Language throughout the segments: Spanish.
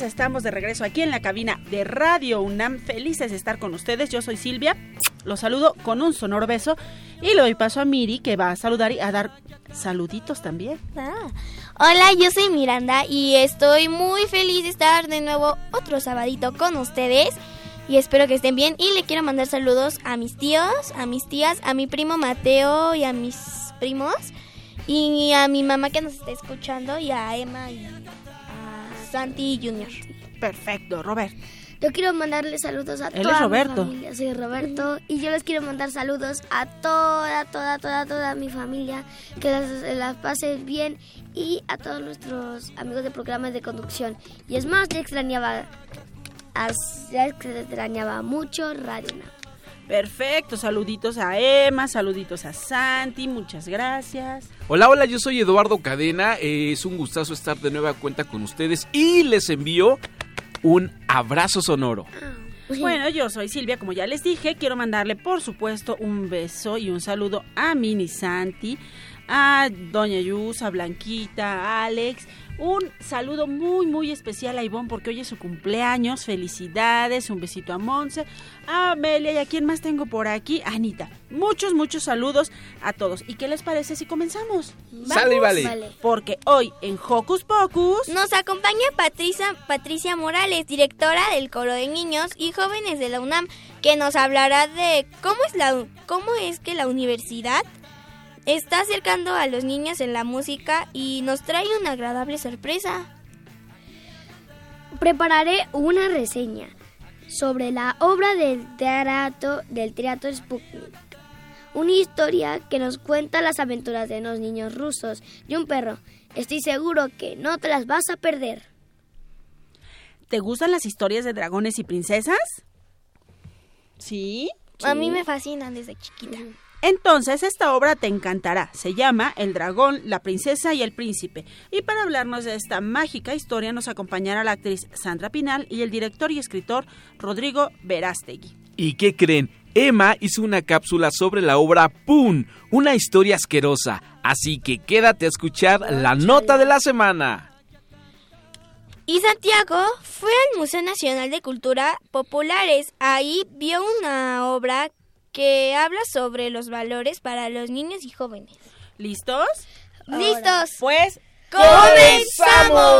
estamos de regreso aquí en la cabina de Radio UNAM. Felices de estar con ustedes. Yo soy Silvia, los saludo con un sonoro beso y le doy paso a Miri que va a saludar y a dar saluditos también. Ah. Hola, yo soy Miranda y estoy muy feliz de estar de nuevo otro sabadito con ustedes. Y espero que estén bien. Y le quiero mandar saludos a mis tíos, a mis tías, a mi primo Mateo y a mis primos. Y a mi mamá que nos está escuchando y a Emma y Santi Junior. Perfecto, Robert. Yo quiero mandarle saludos a Él toda es Roberto. mi familia. Soy Roberto y yo les quiero mandar saludos a toda, toda, toda, toda mi familia. Que las, las pasen bien y a todos nuestros amigos de programas de conducción. Y es más, ya extrañaba, ya extrañaba mucho Radio. Perfecto, saluditos a Emma, saluditos a Santi, muchas gracias. Hola, hola, yo soy Eduardo Cadena. eh, es un gustazo estar de nueva cuenta con ustedes y les envío un abrazo sonoro. Bueno, yo soy Silvia, como ya les dije, quiero mandarle por supuesto un beso y un saludo a Mini Santi, a Doña Yus, a Blanquita, a Alex. Un saludo muy, muy especial a Ivonne porque hoy es su cumpleaños. Felicidades, un besito a Monse, a Amelia y a quién más tengo por aquí, a Anita. Muchos, muchos saludos a todos. ¿Y qué les parece si comenzamos? Sale y vale. Vale. Porque hoy en Hocus Pocus... Nos acompaña Patricia, Patricia Morales, directora del Coro de Niños y Jóvenes de la UNAM, que nos hablará de cómo es, la, cómo es que la universidad está acercando a los niños en la música y nos trae una agradable sorpresa. Prepararé una reseña sobre la obra del teatro, del teatro Sputnik. Una historia que nos cuenta las aventuras de unos niños rusos y un perro. Estoy seguro que no te las vas a perder. ¿Te gustan las historias de dragones y princesas? ¿Sí? A mí me fascinan desde chiquita. Entonces esta obra te encantará. Se llama El dragón, la princesa y el príncipe. Y para hablarnos de esta mágica historia nos acompañará la actriz Sandra Pinal y el director y escritor Rodrigo Verástegui. ¿Y qué creen? Emma hizo una cápsula sobre la obra Poon, una historia asquerosa. Así que quédate a escuchar la nota de la semana. Y Santiago fue al Museo Nacional de Cultura Populares. Ahí vio una obra que habla sobre los valores para los niños y jóvenes. ¿Listos? ¡Listos! Pues ¡Comenzamos!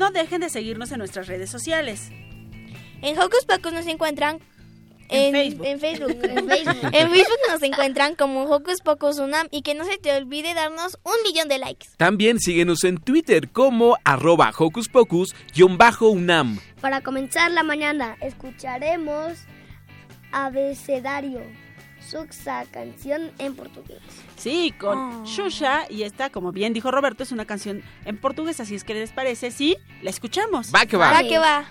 no dejen de seguirnos en nuestras redes sociales. En Hocus Pocus nos encuentran En en, Facebook. en Facebook. En Facebook. En Facebook nos encuentran como Hocus Pocus Unam y que no se te olvide darnos un millón de likes. También síguenos en Twitter como arroba hocus pocus-unam. Para comenzar la mañana, escucharemos Abecedario, Suxa, canción en portugués. Sí, con Oh. Shusha y esta, como bien dijo Roberto, es una canción en portugués, así es que les parece, sí, la escuchamos. Va que va. Va que va.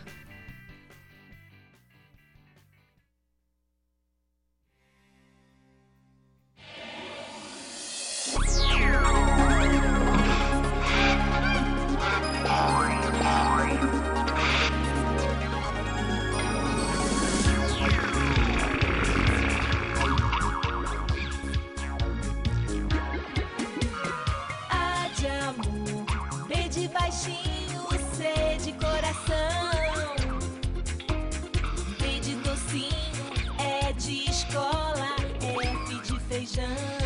vision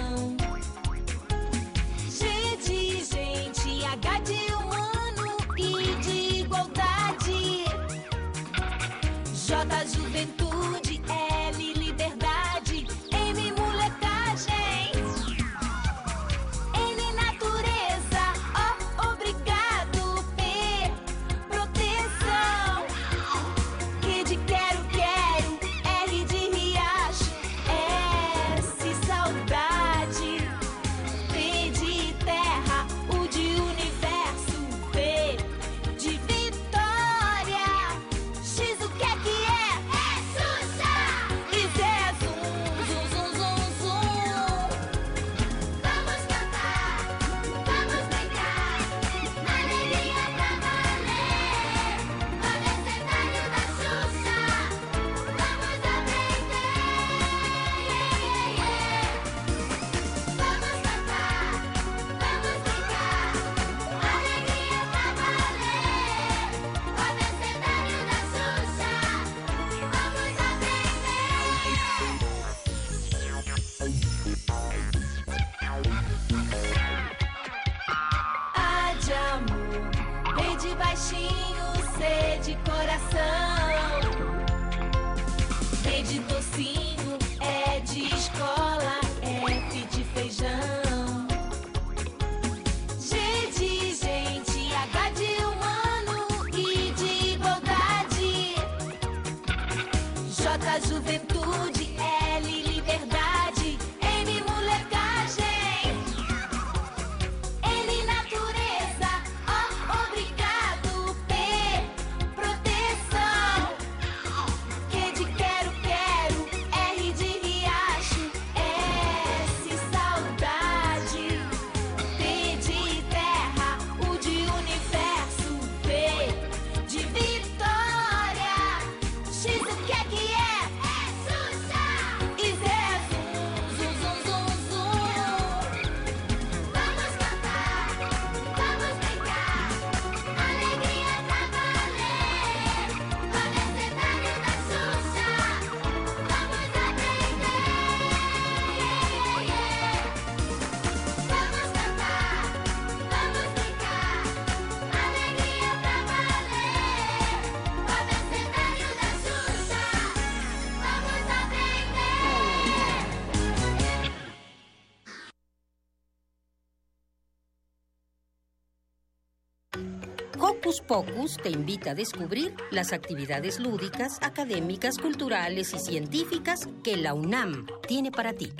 Hocus Pocus te invita a descubrir las actividades lúdicas, académicas, culturales y científicas que la UNAM tiene para ti.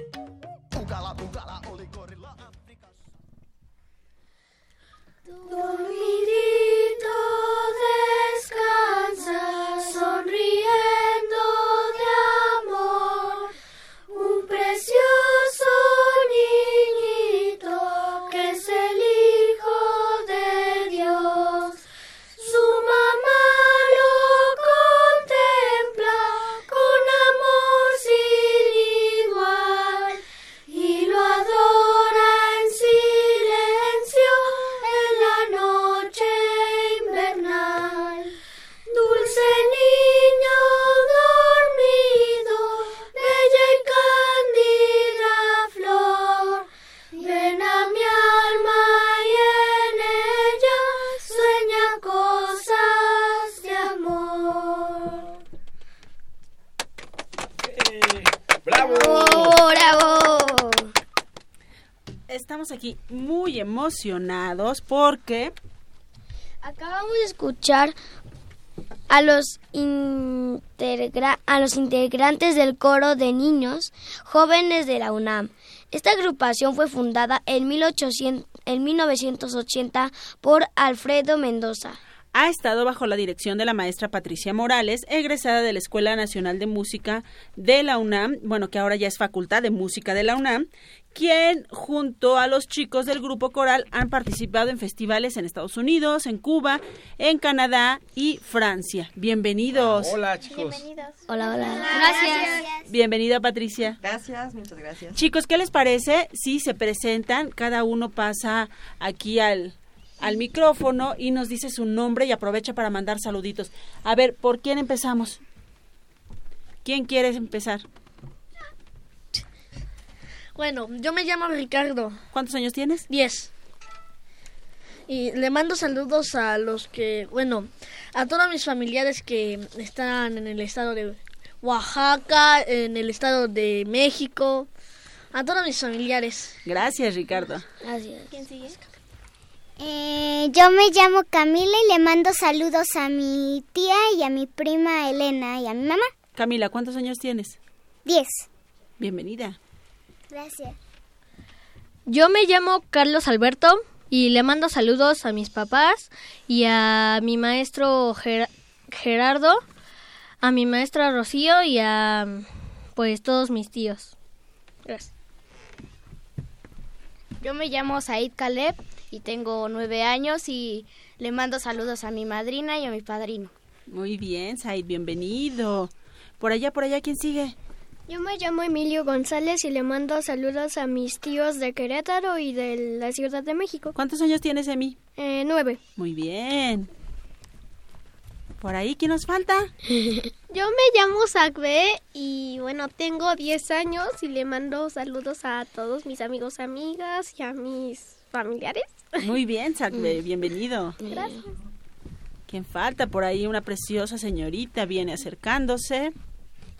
Muy emocionados porque Acabamos de escuchar a los, integra- a los integrantes del coro de niños jóvenes de la UNAM. Esta agrupación fue fundada en, 1800 en 1980 por Alfredo Mendoza. Ha estado bajo la dirección de la maestra Patricia Morales, egresada de la Escuela Nacional de Música de la UNAM, bueno, que ahora ya es Facultad de Música de la UNAM, quien junto a los chicos del grupo coral han participado en festivales en Estados Unidos, en Cuba, en Canadá y Francia. Bienvenidos. Hola, chicos. Hola, hola. Gracias. Bienvenida, Patricia. Gracias, muchas gracias. Chicos, ¿qué les parece si se presentan? Cada uno pasa aquí al, al micrófono y nos dice su nombre y aprovecha para mandar saluditos. A ver, ¿por quién empezamos? ¿Quién quiere empezar? Bueno, yo me llamo Ricardo, ¿Cuántos años tienes? 10. Y le mando saludos a los que, bueno, a todos mis familiares que están en el estado de Oaxaca, en el estado de México, a todos mis familiares. Gracias, Ricardo. Gracias. Eh, yo me llamo Camila y le mando saludos a mi tía y a mi prima Elena y a mi mamá. Camila, ¿cuántos años tienes? Diez. Bienvenida. Gracias. Yo me llamo Carlos Alberto y le mando saludos a mis papás y a mi maestro Ger- Gerardo, a mi maestra Rocío y a pues todos mis tíos. Gracias. Yo me llamo Said Caleb y tengo nueve años y le mando saludos a mi madrina y a mi padrino. Muy bien, Said, bienvenido. Por allá, por allá, ¿quién sigue? Yo me llamo Emilio González y le mando saludos a mis tíos de Querétaro y de la Ciudad de México. ¿Cuántos años tienes, Emi? Eh, nueve. Muy bien. Por ahí, ¿quién nos falta? Yo me llamo Zagbe y bueno, tengo 10 años y le mando saludos a todos mis amigos, amigas y a mis familiares. Muy bien, Sac, bienvenido. Gracias. ¿Quién falta? Por ahí una preciosa señorita viene acercándose.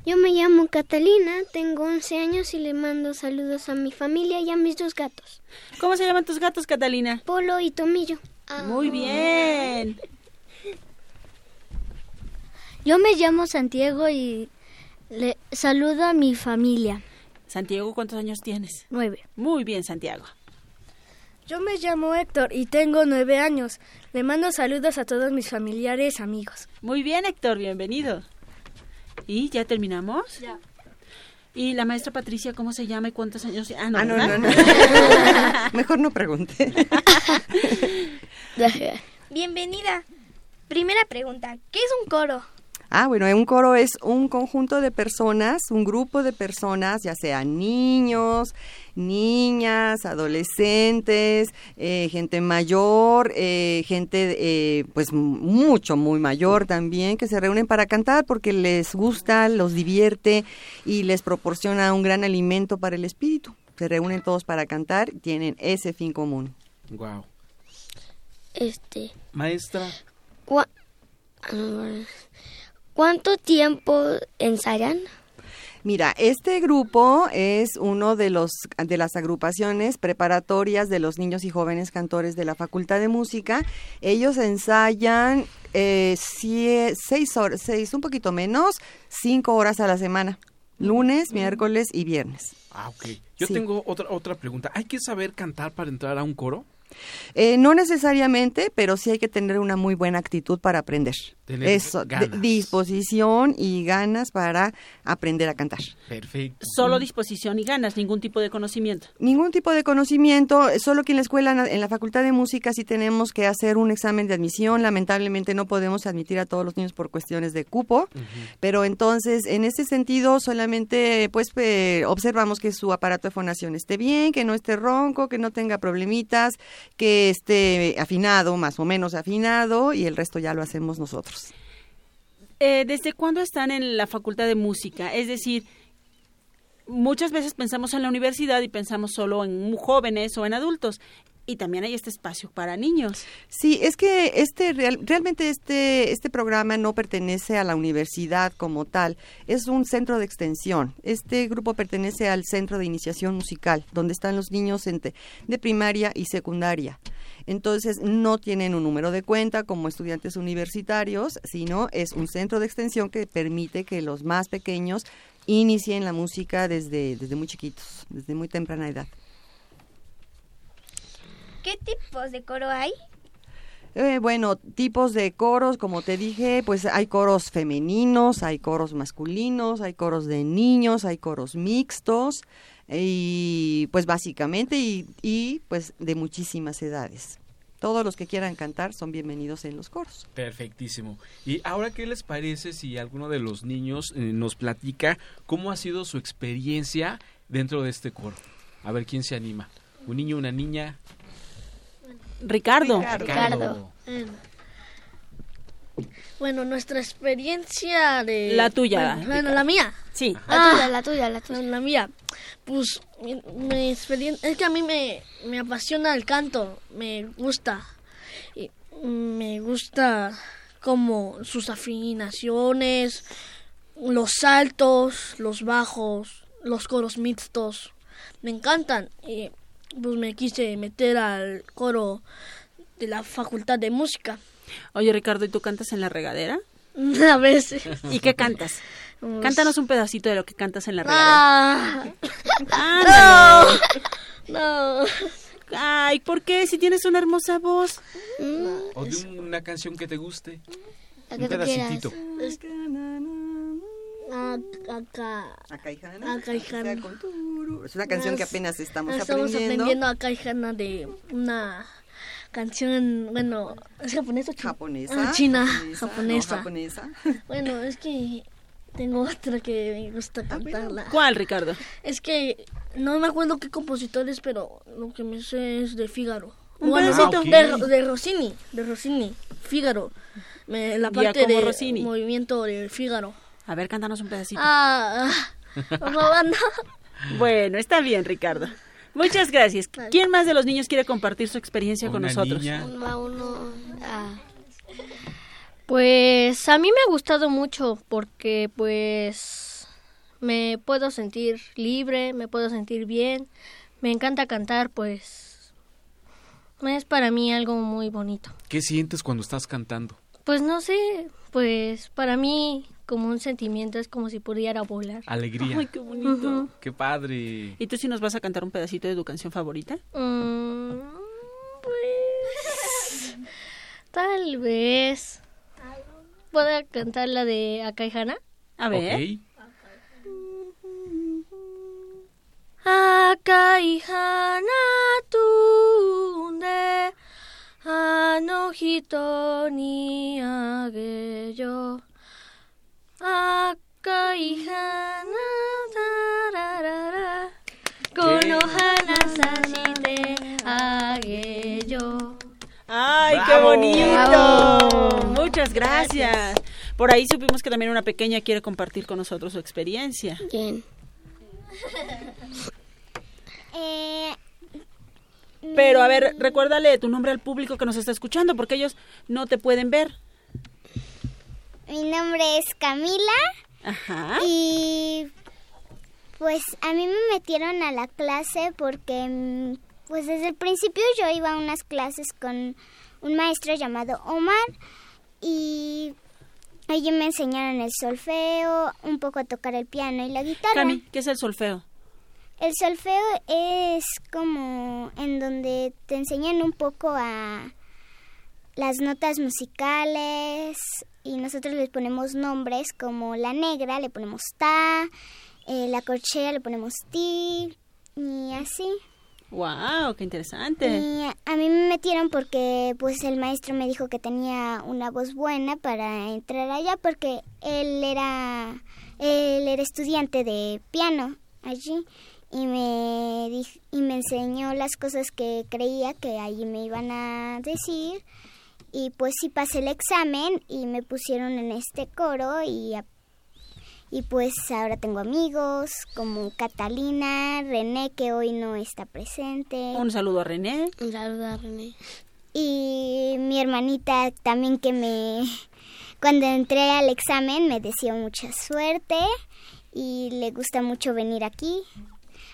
Yo me llamo Catalina, tengo 11 años y le mando saludos a mi familia y a mis dos gatos. ¿Cómo se llaman tus gatos, Catalina? Polo y Tomillo. Muy bien. Yo me llamo Santiago y le saludo a mi familia. Santiago, ¿cuántos años tienes? Nueve. Muy bien, Santiago. Yo me llamo Héctor y tengo nueve años. Le mando saludos a todos mis familiares, amigos. Muy bien, Héctor, bienvenido. ¿Y ya terminamos? Ya. ¿Y la maestra Patricia cómo se llama y cuántos años? Ah, no, Ah, no, no, no. Mejor no pregunte. Bienvenida. Primera pregunta, ¿qué es un coro? Ah, bueno, un coro es un conjunto de personas, un grupo de personas, ya sean niños, niñas, adolescentes, eh, gente mayor, eh, gente eh, pues mucho, muy mayor también, que se reúnen para cantar porque les gusta, los divierte y les proporciona un gran alimento para el espíritu. Se reúnen todos para cantar, tienen ese fin común. Wow. Este, Maestra, cua- ¿cuánto tiempo ensayan? Mira, este grupo es uno de los de las agrupaciones preparatorias de los niños y jóvenes cantores de la Facultad de Música. Ellos ensayan eh, sie- seis horas, seis, un poquito menos, cinco horas a la semana, lunes, miércoles y viernes. ah, ok. Yo Sí. tengo otra, otra pregunta. ¿Hay que saber cantar para entrar a un coro? Eh, no necesariamente, pero sí hay que tener una muy buena actitud para aprender. Tener Eso, disposición y ganas para aprender a cantar. Perfecto. Solo disposición y ganas, ningún tipo de conocimiento. Ningún tipo de conocimiento, solo que en la escuela, en la Facultad de Música sí tenemos que hacer un examen de admisión. Lamentablemente no podemos admitir a todos los niños por cuestiones de cupo, pero entonces en ese sentido solamente pues eh, observamos que su aparato de fonación esté bien, que no esté ronco, que no tenga problemitas, que esté afinado, más o menos afinado y el resto ya lo hacemos nosotros. Eh, ¿Desde cuándo están en la Facultad de Música? Es decir, muchas veces pensamos en la universidad y pensamos solo en jóvenes o en adultos. Y también hay este espacio para niños. Sí, es que este real- realmente este este programa no pertenece a la universidad como tal, es un centro de extensión. Este grupo pertenece al centro de iniciación musical, donde están los niños entre- de primaria y secundaria. Entonces no tienen un número de cuenta como estudiantes universitarios, sino es un centro de extensión que permite que los más pequeños inicien la música desde desde muy chiquitos, desde muy temprana edad. ¿Qué tipos de coro hay? Eh, bueno, tipos de coros, como te dije, pues hay coros femeninos, hay coros masculinos, hay coros de niños, hay coros mixtos y pues básicamente y, y pues de muchísimas edades. Todos los que quieran cantar son bienvenidos en los coros. Perfectísimo. ¿Y ahora qué les parece si alguno de los niños eh, nos platica cómo ha sido su experiencia dentro de este coro? A ver quién se anima. ¿Un niño, una niña? Ricardo. Ricardo. Eh, Bueno, nuestra experiencia de... La tuya, Bueno, bueno, la mía. Sí. La tuya, la tuya, la tuya. La mía. Pues mi, mi experiencia... Es que a mí me, me apasiona el canto. Me gusta. Y me gusta como sus afinaciones, los saltos, los bajos, los coros mixtos. Me encantan. Y pues me quise meter al coro de la Facultad de Música. Oye, Ricardo, ¿y tú cantas en la regadera? A veces. ¿Y qué cantas? Pues- Cántanos un pedacito de lo que cantas en la regadera. Ah. Ándale. No. Ay, ¿por qué? Si tienes una hermosa voz. ¿O de un- una canción que te guste? La Un que... Ah, Acá. Acá y Jana. Acá y Jana. Es una canción que apenas estamos, Estamos aprendiendo. aprendiendo acá y Jana de una canción, bueno, ¿es japonesa o china? Japonesa. Ah, china, japonesa, japonesa. no, japonesa. Bueno, es que tengo otra que me gusta cantarla. ¿Cuál, Ricardo? Es que no me acuerdo qué compositores, pero lo que me sé es de Fígaro. Un Bueno, pedacito. de, Ah, ok. de Rossini, de Rossini, Fígaro. Me- la parte de Rossini. movimiento de Fígaro. A ver, cántanos un pedacito. Ah, ah. Bueno, está bien, Ricardo. Muchas gracias. ¿Quién más de los niños quiere compartir su experiencia con nosotros? niña. Uno a uno. ah. Pues a mí me ha gustado mucho porque pues me puedo sentir libre, me puedo sentir bien, me encanta cantar, pues es para mí algo muy bonito. ¿Qué sientes cuando estás cantando? Pues no sé, pues para mí como un sentimiento es como si pudiera volar. Alegría. Ay, qué bonito. Ujú. Qué padre. ¿Y tú sí nos vas a cantar un pedacito de tu canción favorita? Mm, pues tal vez pueda cantar la de Akaihana. A ver. Akaihana tunde あの人にあげよう 赤い花タラララこの花さしてあげよう ¡Ay, qué ¡Bravo! bonito! ¡Bravo! Muchas gracias. Por ahí supimos que también una pequeña quiere compartir con nosotros su experiencia. ¿Quién? Eh, Pero a ver, recuérdale tu nombre al público que nos está escuchando porque ellos no te pueden ver. mi nombre es Camila Ajá. y pues a mí me metieron a la clase porque pues desde el principio yo iba a unas clases con un maestro llamado Omar y allí me enseñaron el solfeo, un poco a tocar el piano y la guitarra. Cami, ¿qué es el solfeo? El solfeo es como en donde te enseñan un poco a las notas musicales y nosotros les ponemos nombres como la negra le ponemos ta, eh, la corchea le ponemos ti y así. ¡Wow! ¡Qué interesante! Y a mí me metieron porque pues el maestro me dijo que tenía una voz buena para entrar allá porque él era él era estudiante de piano allí y me y me enseñó las cosas que creía que allí me iban a decir y pues sí pasé el examen y me pusieron en este coro y y pues ahora tengo amigos como Catalina, René que hoy no está presente. Un saludo a René. Un saludo a René. Y mi hermanita también que me... Cuando entré al examen me deseó mucha suerte y le gusta mucho venir aquí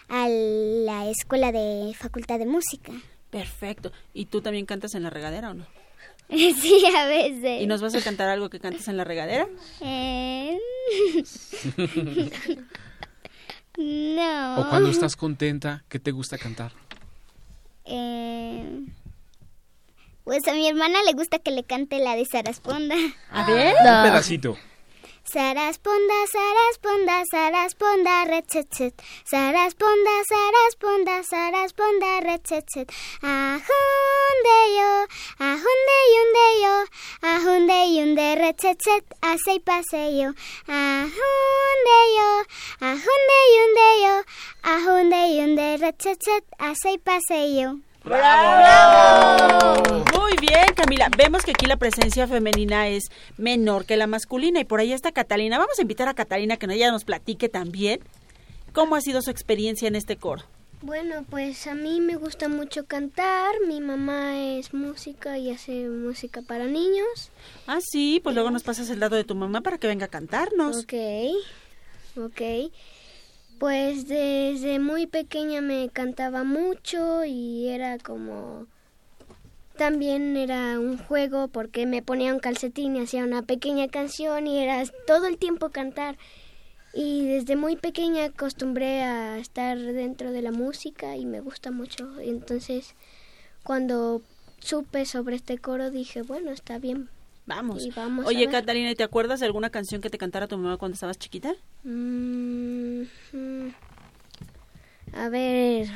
a la escuela de facultad de música. Perfecto. ¿Y tú también cantas en la regadera o no? sí, a veces. ¿Y nos vas a cantar algo que cantes en la regadera? Eh, no. O cuando estás contenta, ¿qué te gusta cantar? Eh, Pues a mi hermana le gusta que le cante la de Sarasponda. A ver. Un pedacito. Sarasponda, Sarasponda, Sarasponda, rechetchet. Sarasponda, Sarasponda, Sarasponda, rechetchet. Ajunde yo, ajunde yunde yo, ajunde yunde rechetchet, hace y pase yo. Ajunde yo, ajunde yunde yo, ajunde yunde rechetchet, hace y pase ¡Bravo! Muy bien, Camila. Vemos que aquí la presencia femenina es menor que la masculina y por ahí está Catalina. Vamos a invitar a Catalina que ella nos platique también cómo ha sido su experiencia en este coro. Bueno, pues a mí me gusta mucho cantar. Mi mamá es música y hace música para niños. Ah, sí, pues luego nos pasas el dato de tu mamá para que venga a cantarnos. Ok, ok. Pues desde muy pequeña me cantaba mucho y era como... También era un juego porque me ponía un calcetín y hacía una pequeña canción y era todo el tiempo cantar. Y desde muy pequeña acostumbré a estar dentro de la música y me gusta mucho. Entonces, cuando supe sobre este coro dije, bueno, está bien. Vamos. Y vamos Oye. Catalina, ¿y ¿te acuerdas de alguna canción que te cantara tu mamá cuando estabas chiquita? Mm, a ver.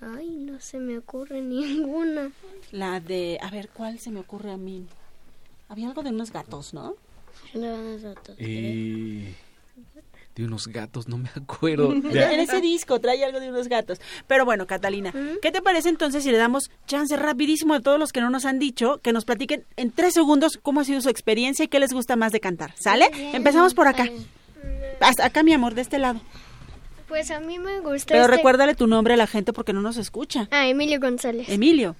Ay, no se me ocurre ninguna. La de, a ver, ¿cuál se me ocurre a mí? Había algo de unos gatos, ¿no? Eh, de unos gatos, no me acuerdo. En ese disco trae algo de unos gatos. Pero bueno, Catalina, ¿qué te parece entonces si le damos chance rapidísimo a todos los que no nos han dicho que nos platiquen en tres segundos cómo ha sido su experiencia y qué les gusta más de cantar? ¿Sale? Empezamos por acá. Hasta acá, mi amor, de este lado. Pues a mí me gusta. Pero este- recuérdale tu nombre a la gente porque no nos escucha. Ah, Emilio González. Emilio.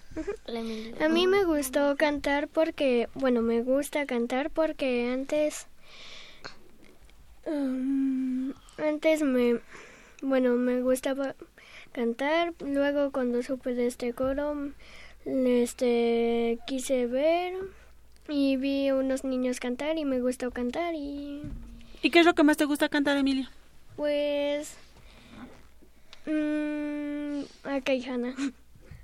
A mí me gustó cantar porque, bueno, me gusta cantar porque antes, um, antes me, bueno, me gustaba cantar. Luego cuando supe de este coro, este, quise ver y vi unos niños cantar y me gustó cantar y, ¿Y qué es lo que más te gusta cantar, Emilio? pues, mm, acá y Hanna.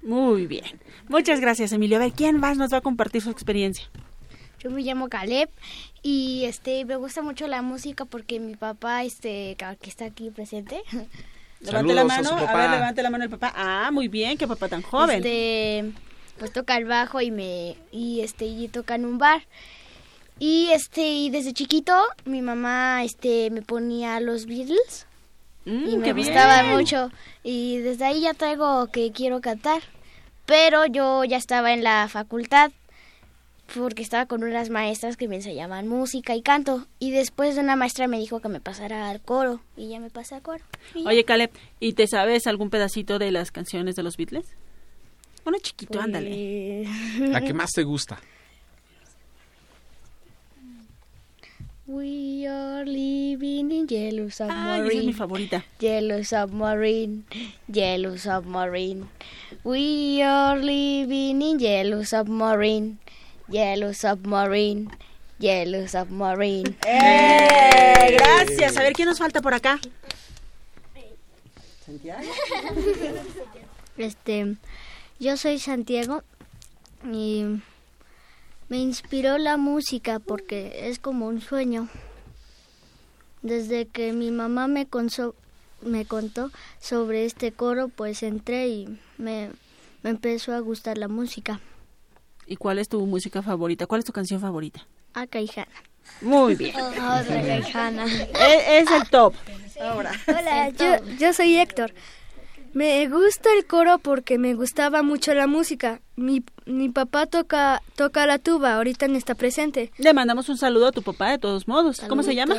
Muy bien. Muchas gracias, Emilio. A ver, ¿quién más nos va a compartir su experiencia? Yo me llamo Caleb y este me gusta mucho la música porque mi papá este que está aquí presente. Levante la mano. A, ver, levante la mano el papá. Ah, muy bien, qué papá tan joven. Este pues toca el bajo y me y este y toca en un bar. Y este y desde chiquito mi mamá este me ponía los Beatles Mm, y me qué bien. gustaba mucho y desde ahí ya traigo que quiero cantar. Pero yo ya estaba en la facultad porque estaba con unas maestras que me enseñaban música y canto y después una maestra me dijo que me pasara al coro y ya me pasé al coro. Oye, Caleb, ¿y te sabes algún pedacito de las canciones de los Beatles? Uno chiquito, Pues, ándale. La que más te gusta. We are living in yellow submarine. Ay, esa es mi favorita. Yellow submarine, yellow submarine. We are living in yellow submarine, yellow submarine, yellow submarine. ¡Eh! Gracias. A ver, ¿quién nos falta por acá? Este, yo soy Santiago y me inspiró la música porque es como un sueño. Desde que mi mamá me, conso- me contó sobre este coro, pues entré y me, me empezó a gustar la música. ¿Y cuál es tu música favorita? ¿Cuál es tu canción favorita? Y Hanna. Muy bien. Otra Gaijana. E- es el top. Ahora. Hola, yo, yo soy Héctor. Me gusta el coro porque me gustaba mucho la música. Mi, mi papá toca, toca la tuba, ahorita no está presente. Le mandamos un saludo a tu papá de todos modos. ¿Cómo se llama?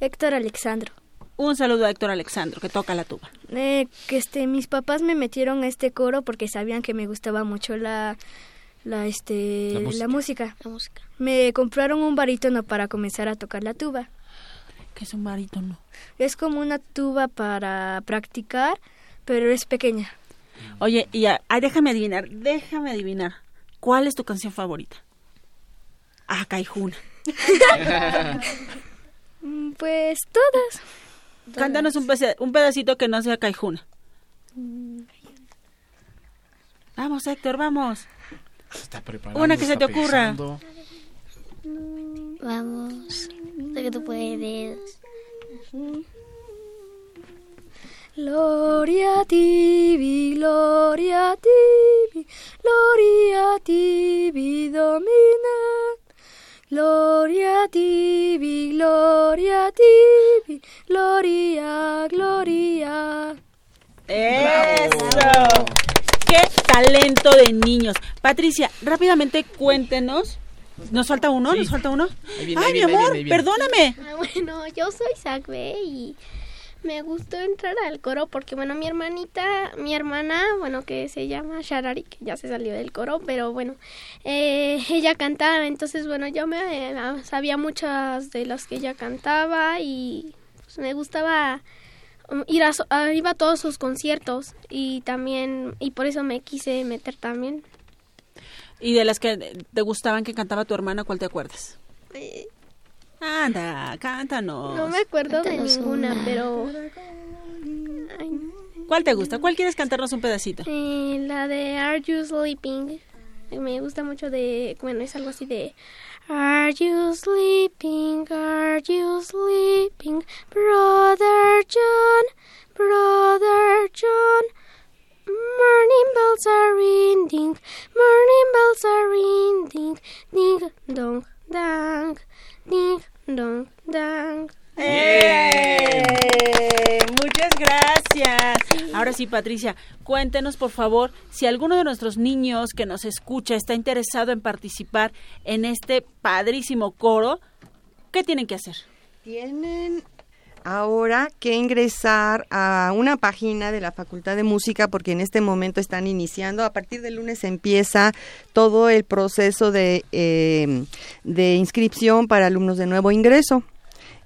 Héctor Alexandro. Un saludo a Héctor Alexandro, que toca la tuba. Eh, que este, mis papás me metieron a este coro porque sabían que me gustaba mucho la, la, este, La la música. música. Me compraron un barítono para comenzar a tocar la tuba. ¿Qué es un barítono? Es como una tuba para practicar, pero es pequeña. Oye, y a- ay, déjame adivinar, déjame adivinar. ¿Cuál es tu canción favorita? Ah, Caijuna. Mm, Pues todas. Cántanos un, pece- un pedacito que no sea Caijuna. Vamos, Héctor, vamos. Se está preparando. Una que se te ocurra. pensando. Vamos, sé que tú puedes. Gloria a ti, gloria a ti, gloria a ti, domina. Gloria a ti, gloria a ti, gloria, gloria. ¡Eso! ¡Qué talento de niños! Patricia, rápidamente cuéntenos. ¿Nos falta uno? ¿Nos falta uno? Viene, ¡Ay, mi amor! viene, ahí viene. ¡Perdóname! Ah, bueno, yo soy Zagbe y me gustó entrar al coro porque, bueno, mi hermanita, mi hermana, bueno, que se llama Sharari, que ya se salió del coro, pero bueno, eh, ella cantaba, entonces, bueno, yo me eh, sabía muchas de las que ella cantaba y pues, me gustaba ir a, a- iba a todos sus conciertos y también, y por eso me quise meter también. Y de las que te gustaban que cantaba tu hermana, ¿cuál te acuerdas? Eh, Anda, cántanos. no me acuerdo de Cántanos ninguna, una. pero... Ay, ¿Cuál te gusta? ¿Cuál quieres cantarnos un pedacito? Eh, la de Are You Sleeping? Me gusta mucho de, bueno, es algo así de Are you sleeping? Are you sleeping? Brother John, Brother John. Morning bells are ringing, morning bells are ringing, ding dong dang, ding dong dang. ¡Eh! Ahora sí, Patricia, cuéntenos por favor si alguno de nuestros niños que nos escucha está interesado en participar en este padrísimo coro, ¿qué tienen que hacer? Tienen ahora que ingresar a una página de la Facultad de Música porque en este momento están iniciando. A partir del lunes empieza todo el proceso de, eh, de inscripción para alumnos de nuevo ingreso.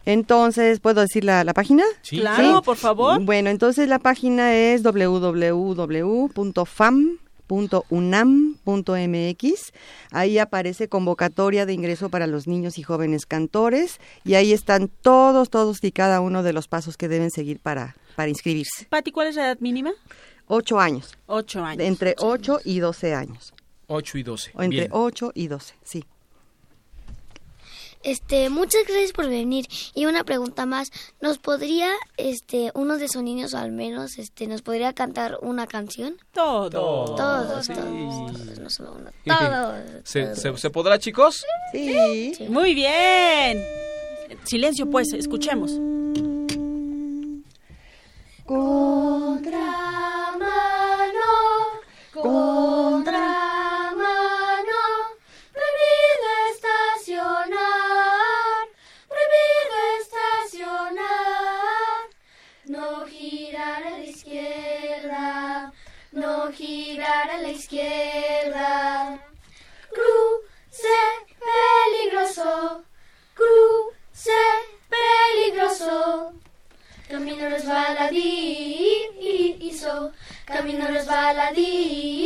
Entonces, ¿puedo decir la, la página? Sí. Claro, por favor. Bueno, entonces la página es www.fam.unam.mx. Ahí aparece convocatoria de ingreso para los niños y jóvenes cantores y ahí están todos, todos y cada uno de los pasos que deben seguir para, para inscribirse. Pati, ¿cuál es la edad mínima? Ocho años. Ocho años. Entre ocho y doce años. 8 y 12. O entre Bien. ocho y doce, sí. Este, muchas gracias por venir. Y una pregunta más, ¿nos podría, este, uno de sus niños al menos, este, nos podría cantar una canción? Todos. Todos, Sí. todos. No solo uno, todos. ¿Se, se, se podrá, chicos? Sí. Muy bien. Silencio, pues, escuchemos. Contramano, contramano, la izquierda, cruce peligroso, cruce peligroso. Camino resbaladizo, camino resbaladizo,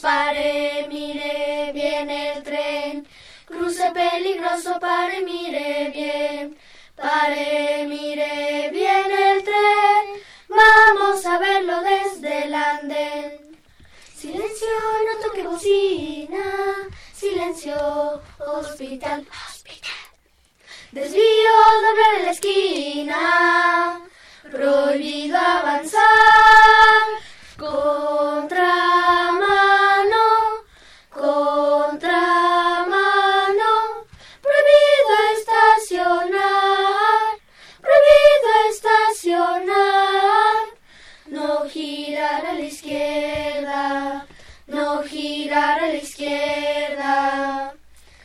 pare, mire bien el tren. Cruce peligroso, pare, mire bien, pare, mire bien el tren. No toque bocina, silencio, hospital, hospital. Desvío, doblar la esquina. Prohibido avanzar. Contramano. Girar a la izquierda.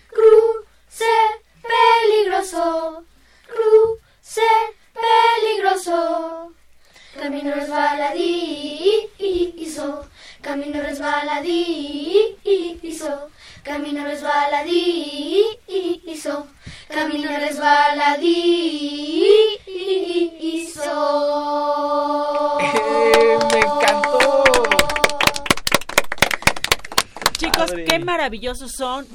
Cruce peligroso, cruce peligroso. Camino resbaladizo, camino resbaladizo, camino resbaladizo, camino resbaladizo. ¡Me encantó! Chicos, Padre. qué maravillosos son.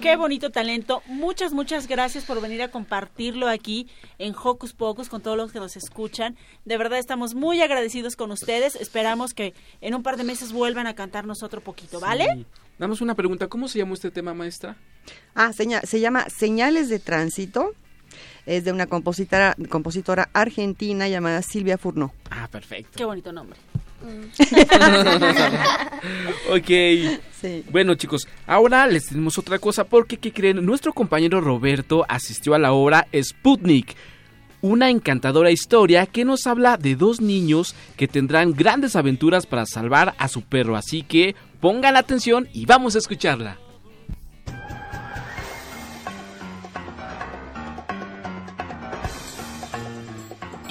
Qué bonito talento. Muchas, muchas gracias por venir a compartirlo aquí en Hocus Pocus con todos los que nos escuchan. De verdad estamos muy agradecidos con ustedes. Esperamos que en un par de meses vuelvan a cantarnos otro poquito, ¿vale? Sí. Damos una pregunta. ¿Cómo se llamó este tema, maestra? Ah, seña- se llama Señales de Tránsito. Es de una compositora, compositora argentina llamada Silvia Furno. Ah, perfecto. Qué bonito nombre. ok. Sí. Bueno, chicos, ahora les tenemos otra cosa porque, ¿qué creen? Nuestro compañero Roberto asistió a la obra Sputnik, una encantadora historia que nos habla de dos niños que tendrán grandes aventuras para salvar a su perro. Así que pongan atención y vamos a escucharla.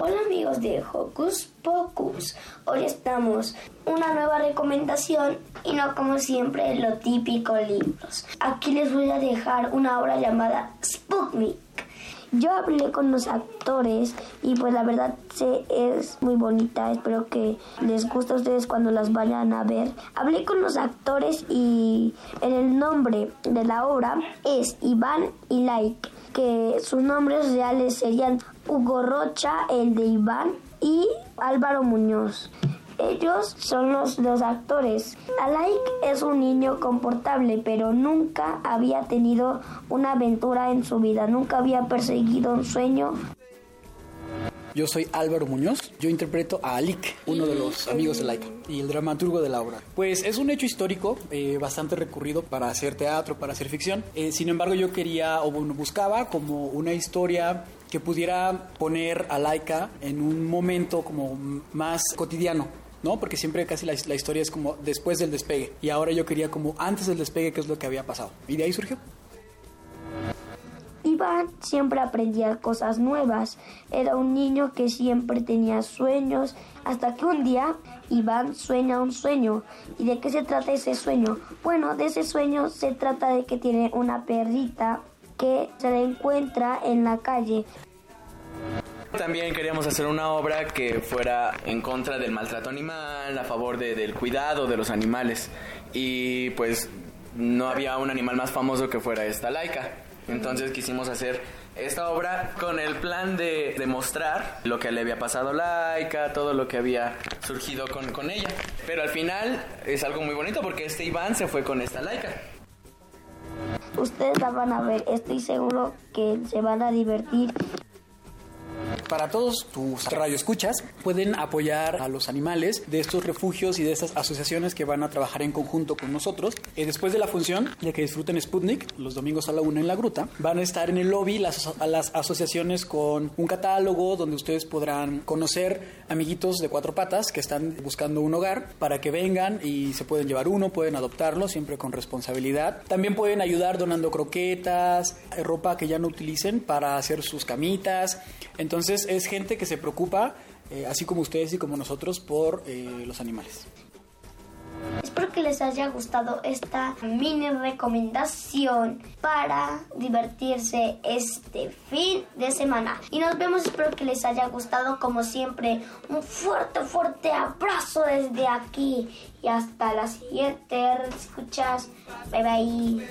Hola amigos de Hocus Pocus, hoy estamos una nueva recomendación y no como siempre lo típico libros. Aquí les voy a dejar una obra llamada Sputnik. Yo hablé con los actores y pues la verdad es muy bonita, espero que les guste a ustedes cuando las vayan a ver. Hablé con los actores y en el nombre de la obra es Iván y Like, que sus nombres reales serían Hugo Rocha, el de Iván, y Álvaro Muñoz. Ellos son los, los actores. Alaik es un niño comportable, pero nunca había tenido una aventura en su vida, nunca había perseguido un sueño. Yo soy Álvaro Muñoz. Yo interpreto a Alik, uno de los amigos de Laika y el dramaturgo de la obra. Pues es un hecho histórico eh, bastante recurrido para hacer teatro, para hacer ficción. Eh, sin embargo, yo quería o bueno, buscaba como una historia que pudiera poner a Laika en un momento como más cotidiano. ¿no? Porque siempre casi la, la historia es como después del despegue. Y ahora yo quería como antes del despegue, qué es lo que había pasado. Y de ahí surgió. Iván siempre aprendía cosas nuevas. Era un niño que siempre tenía sueños, hasta que un día Iván sueña un sueño. ¿Y de qué se trata ese sueño? Bueno, de ese sueño se trata de que tiene una perrita que se la encuentra en la calle. También queríamos hacer una obra que fuera en contra del maltrato animal, a favor de- del cuidado de los animales. Y pues no había un animal más famoso que fuera esta laica. Entonces quisimos hacer esta obra con el plan de demostrar lo que le había pasado a Laika, todo lo que había surgido con, con ella. Pero al final es algo muy bonito porque este Iván se fue con esta Laika. Ustedes la van a ver, estoy seguro que se van a divertir. Para todos tus radioescuchas, pueden apoyar a los animales de estos refugios y de estas asociaciones que van a trabajar en conjunto con nosotros. Eh, después de la función, ya que disfruten Sputnik, los domingos a la una en la gruta, van a estar en el lobby las, asociaciones con un catálogo donde ustedes podrán conocer amiguitos de cuatro patas que están buscando un hogar para que vengan y se pueden llevar uno, pueden adoptarlo siempre con responsabilidad. También pueden ayudar donando croquetas, eh, ropa que ya no utilicen para hacer sus camitas. Es gente que se preocupa, eh, así como ustedes y como nosotros, por eh, los animales. Espero que les haya gustado esta mini recomendación para divertirse este fin de semana. Y nos vemos, espero que les haya gustado como siempre. Un fuerte, fuerte abrazo desde aquí. Y hasta la siguiente. Escuchas. Bye bye.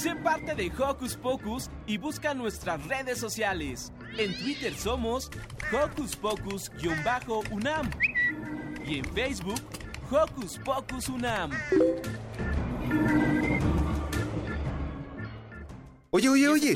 Sé parte de Hocus Pocus y busca nuestras redes sociales. En Twitter somos Hocus Pocus-UNAM y en Facebook Hocus Pocus UNAM. Oye, oye, oye.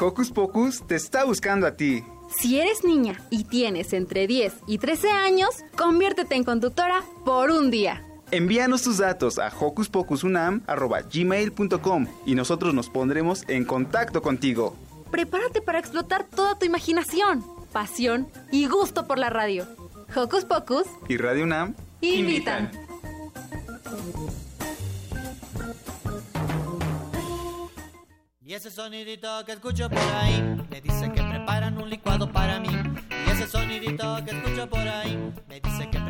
Hocus Pocus te está buscando a ti. Si eres niña y tienes entre 10 y 13 años, conviértete en conductora por un día. Envíanos tus datos a hocuspocusunam.gmail.com y nosotros nos pondremos en contacto contigo. Prepárate para explotar toda tu imaginación, pasión y gusto por la radio. Hocus Pocus Y Radio UNAM invitan. Y ese sonidito que escucho por ahí me dice que preparan un licuado para mí. Y ese sonidito que escucho por ahí me dice que preparan un licuado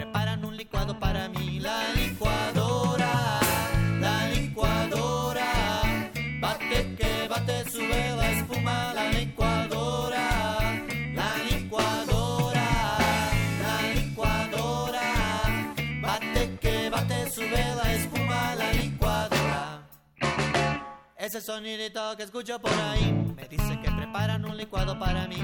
para mí. La licuadora, la licuadora, bate que bate, sube la espuma. La licuadora, la licuadora, la licuadora, bate que bate, sube la espuma. La licuadora. Ese sonidito que escucho por ahí me dice que preparan un licuado para mí.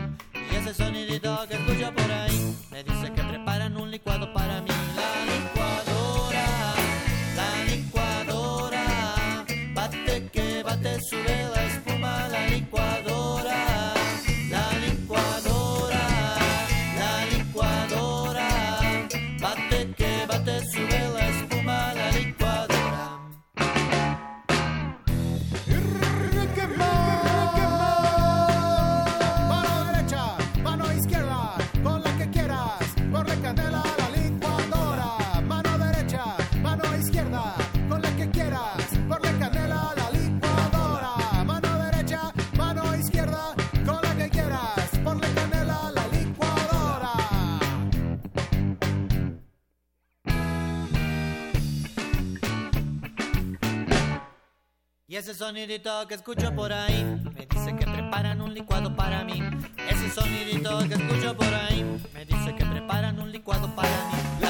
Ese sonidito que escucho por ahí me dice que preparan un licuado para mí. La licuadora, la licuadora, bate que bate, sube la Y ese sonidito que escucho por ahí me dice que preparan un licuado para mí. Ese sonidito que escucho por ahí me dice que preparan un licuado para mí.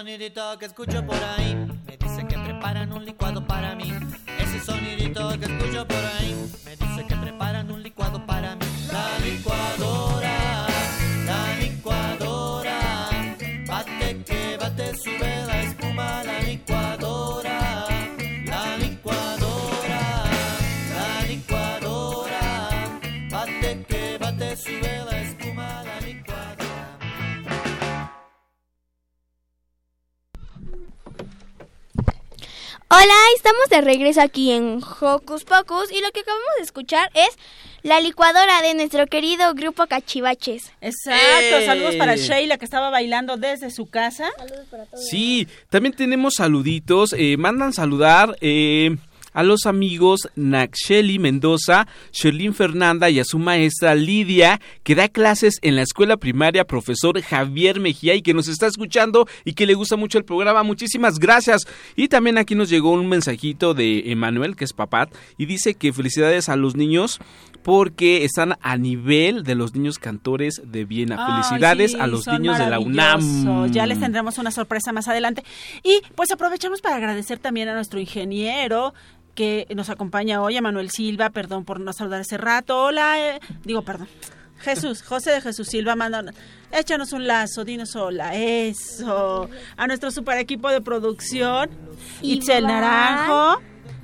Sonidito que escucho por ahí me dice que preparan un licuado para mí. Ese sonidito que escucho por ahí Hola, estamos de regreso aquí en Hocus Pocus y lo que acabamos de escuchar es la licuadora de nuestro querido grupo Cachivaches. Exacto, saludos para Sheila que estaba bailando desde su casa. Saludos para todos. Sí, también tenemos saluditos. eh, mandan saludar eh, a los amigos Naxeli Mendoza, Sherlyn Fernanda y a su maestra Lidia, que da clases en la escuela primaria, profesor Javier Mejía, y que nos está escuchando y que le gusta mucho el programa. Muchísimas gracias. Y también aquí nos llegó un mensajito de Emanuel, que es papá, y dice que felicidades a los niños porque están a nivel de los niños cantores de Viena. Ay, Felicidades sí, a los niños de la UNAM. Ya les tendremos una sorpresa más adelante. Y pues aprovechamos para agradecer también a nuestro ingeniero que nos acompaña hoy, a Manuel Silva, perdón por no saludar hace rato. Hola, eh, digo, perdón. Jesús, José de Jesús Silva, manda, échanos un lazo, dinos hola, eso. A nuestro super equipo de producción, Itzel. Naranjo,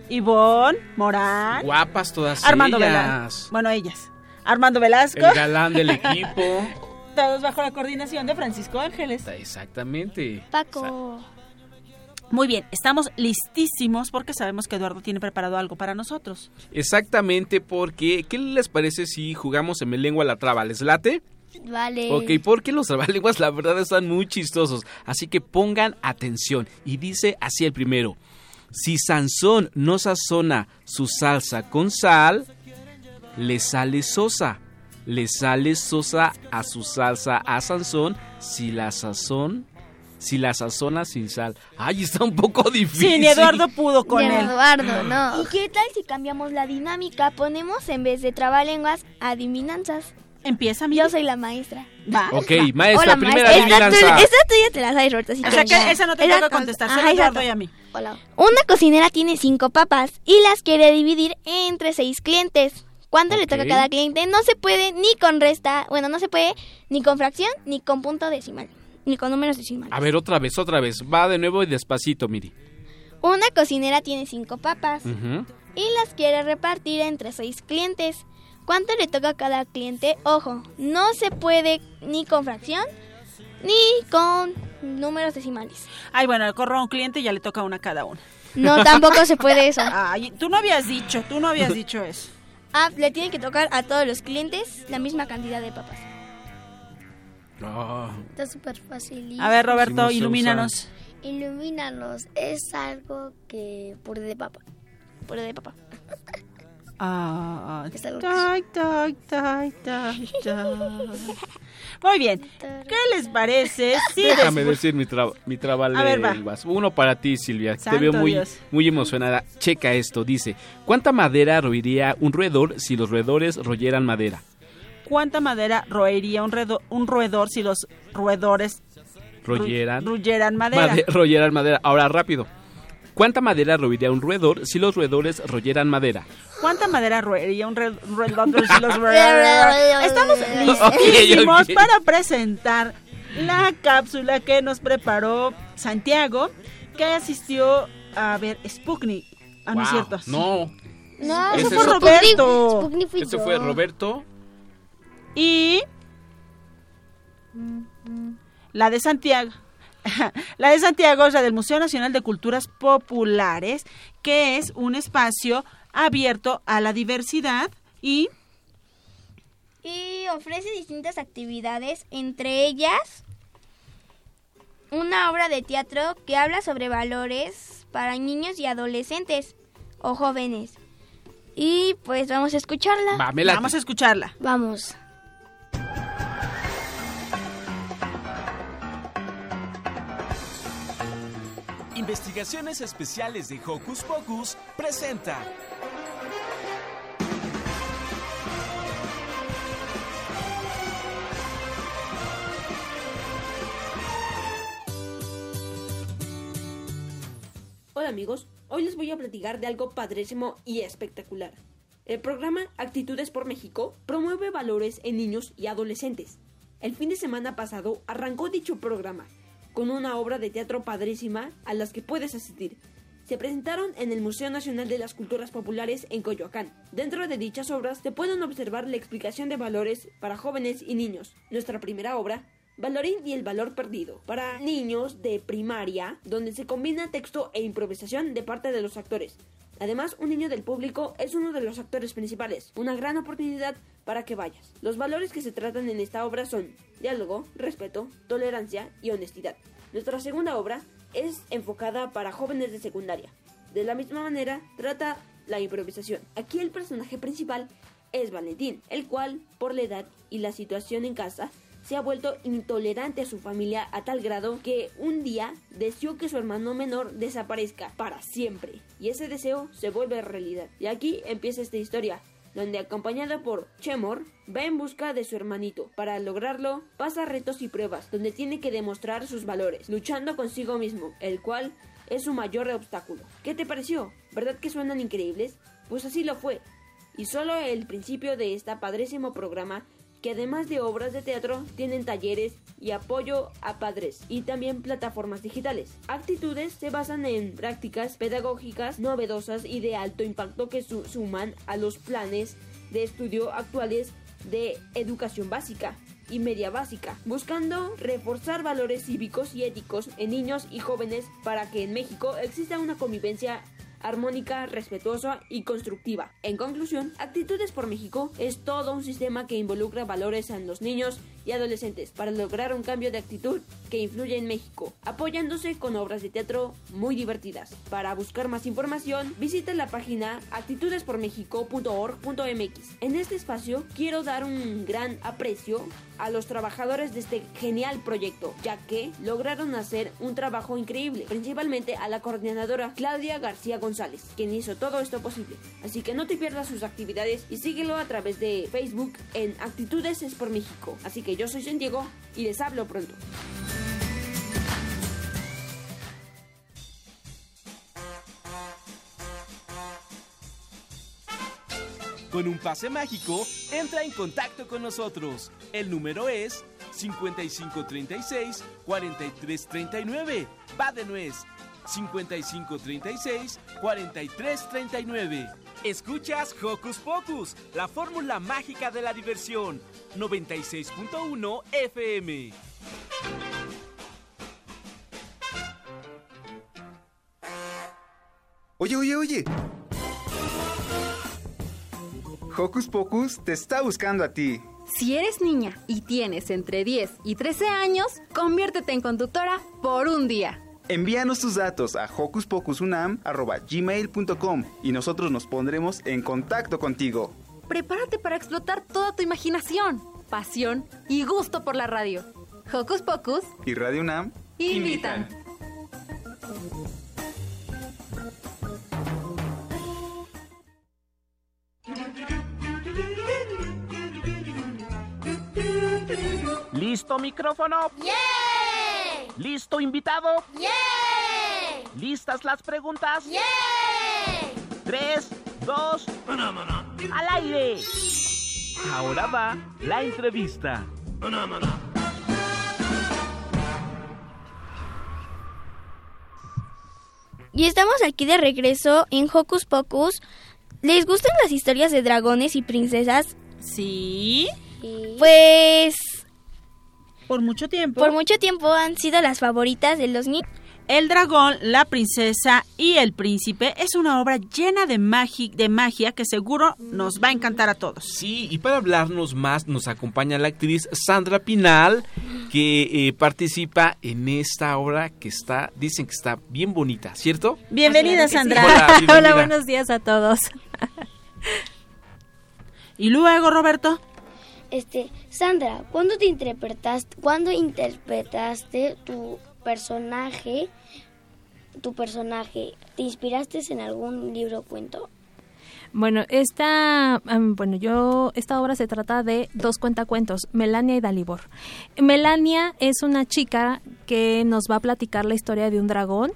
Ivonne Morán, Guapas todas Armando ellas. Velasco. Bueno, ellas. Armando Velasco. El galán del equipo. Todos bajo la coordinación de Francisco Ángeles. Exactamente. Paco. Muy bien, estamos listísimos porque sabemos que Eduardo tiene preparado algo para nosotros. Exactamente, porque ¿qué les parece si jugamos en mi lengua la traba? ¿Les late? Vale. Ok, porque los trabalenguas la verdad están muy chistosos, así que pongan atención. Y dice así el primero. Si Sansón no sazona su salsa con sal, le sale sosa. Le sale sosa a su salsa a Sansón si la sazón, si la sazona sin sal. Ay, está un poco difícil. Sí, ni Eduardo pudo con Ni él. Eduardo, no. ¿Y qué tal si cambiamos la dinámica? Ponemos en vez de trabalenguas adivinanzas. Empieza, Yo soy la maestra. Va. Ok, maestra, Hola, primera maestra. Adivinanza. esta tuya te la sabes, Roberto. así O sea que- esa no te Esa toca con- contestar, Ajá, solo a Eduardo y a mí. Hola. Una cocinera tiene cinco papas y las quiere dividir entre seis clientes. ¿Cuánto le toca a cada cliente? No se puede ni con resta, bueno, no se puede ni con fracción ni con punto decimal, ni con números decimales. A ver, otra vez, otra vez. Va de nuevo y despacito, Miri. Una cocinera tiene cinco papas y las quiere repartir entre seis clientes. ¿Cuánto le toca a cada cliente? Ojo, no se puede ni con fracción ni con números decimales. Ay, bueno, corro a un cliente y ya le toca una a cada uno. No, tampoco se puede eso. Ay, tú no habías dicho, tú no habías dicho eso. Ah, le tiene que tocar a todos los clientes la misma cantidad de papas. Ah, Está súper fácil. A ver, Roberto, Sí, no ilumínanos. Ilumínanos. Es algo que puré de papa. Puré de papa. Ah, tay. Muy bien. ¿Qué les parece? si Déjame después- decir mi, tra mi trabalenguas. Uno para ti, Silvia. Te veo muy, Dios. muy emocionada. Checa esto. Dice, ¿cuánta madera roería un roedor si los roedores royeran madera? ¿Cuánta madera roería un, redo- un roedor si los roedores Royeran. ruyeran madera? Made- royeran madera. Ahora, rápido. ¿Cuánta madera roería un roedor si los roedores royeran madera? ¿Cuánta madera roería un roedor si los Estamos listísimos para presentar la cápsula que nos preparó Santiago, que asistió a ver Sputnik. Ah, no es Wow, cierto. sí. No. No, Ese eso fue es- Roberto. Sputnik fui Este yo. fue Roberto. Y la de Santiago. La de Santiago es la del Museo Nacional de Culturas Populares, que es un espacio abierto a la diversidad y Y ofrece distintas actividades, entre ellas una obra de teatro que habla sobre valores para niños y adolescentes o jóvenes. Y pues vamos a escucharla. Va, vamos a escucharla. Vamos. Investigaciones Especiales de Hocus Pocus presenta Hola amigos, hoy les voy a platicar de algo padrísimo y espectacular. El programa Actitudes por México promueve valores en niños y adolescentes. El fin de semana pasado arrancó dicho programa, con una obra de teatro padrísima a las que puedes asistir. Se presentaron en el Museo Nacional de las Culturas Populares en Coyoacán. Dentro de dichas obras se pueden observar la explicación de valores para jóvenes y niños. Nuestra primera obra Valorín y el valor perdido, para niños de primaria, donde se combina texto e improvisación de parte de los actores. Además, un niño del público es uno de los actores principales, una gran oportunidad para que vayas. Los valores que se tratan en esta obra son diálogo, respeto, tolerancia y honestidad. Nuestra segunda obra es enfocada para jóvenes de secundaria. De la misma manera, trata la improvisación. Aquí el personaje principal es Valentín, el cual, por la edad y la situación en casa, se ha vuelto intolerante a su familia a tal grado que un día deseó que su hermano menor desaparezca para siempre. Y ese deseo se vuelve realidad. Y aquí empieza esta historia, donde acompañada por Chemor, va en busca de su hermanito. Para lograrlo, pasa retos y pruebas, donde tiene que demostrar sus valores, luchando consigo mismo, el cual es su mayor obstáculo. ¿Qué te pareció? ¿Verdad que suenan increíbles? Pues así lo fue. Y solo el principio de este padrísimo programa que además de obras de teatro tienen talleres y apoyo a padres y también plataformas digitales. Actitudes se basan en prácticas pedagógicas novedosas y de alto impacto que su suman a los planes de estudio actuales de educación básica y media básica, buscando reforzar valores cívicos y éticos en niños y jóvenes para que en México exista una convivencia armónica, respetuosa y constructiva. En conclusión, Actitudes por México es todo un sistema que involucra valores en los niños y adolescentes para lograr un cambio de actitud que influye en México, apoyándose con obras de teatro muy divertidas. Para buscar más información, visita la página actitudespormexico.org.mx. En este espacio quiero dar un gran aprecio a los trabajadores de este genial proyecto, ya que lograron hacer un trabajo increíble, principalmente a la coordinadora Claudia García González, quien hizo todo esto posible. Así que no te pierdas sus actividades y síguelo a través de Facebook en Actitudes es por México. Así que yo soy Santiago y les hablo pronto. Con un pase mágico, entra en contacto con nosotros. El número es 5536-4339. Va de nuez. 5536-4339. Escuchas Hocus Pocus, la fórmula mágica de la diversión. 96.1 FM. Oye, oye, oye. Hocus Pocus te está buscando a ti. Si eres niña y tienes entre 10 y 13 años, conviértete en conductora por un día. Envíanos tus datos a hocuspocusunam.gmail.com y nosotros nos pondremos en contacto contigo. Prepárate para explotar toda tu imaginación, pasión y gusto por la radio. Hocus Pocus Y Radio UNAM invitan. ¿Listo micrófono? ¿Listo invitado? ¿Listas las preguntas? Tres, dos, al aire. Ahora va la entrevista. Y estamos aquí de regreso en Hocus Pocus. ¿Les gustan las historias de dragones y princesas? Sí. Pues Por mucho tiempo. por mucho tiempo han sido las favoritas de los niños. El dragón, la princesa y el príncipe es una obra llena de, magi- de magia que seguro nos va a encantar a todos. Sí, y para hablarnos más nos acompaña la actriz Sandra Pinal, que eh, participa en esta obra que está, dicen que está bien bonita, ¿cierto? Bienvenida, Sandra. Hola, bienvenida. Hola, buenos días a todos. Y luego, Roberto. Este, Sandra, ¿cuándo te interpretaste, cuándo interpretaste tu personaje, tu personaje, te inspiraste en algún libro o cuento? Bueno, esta, bueno, yo, esta obra se trata de dos cuentacuentos, Melania y Dalibor. Melania es una chica que nos va a platicar la historia de un dragón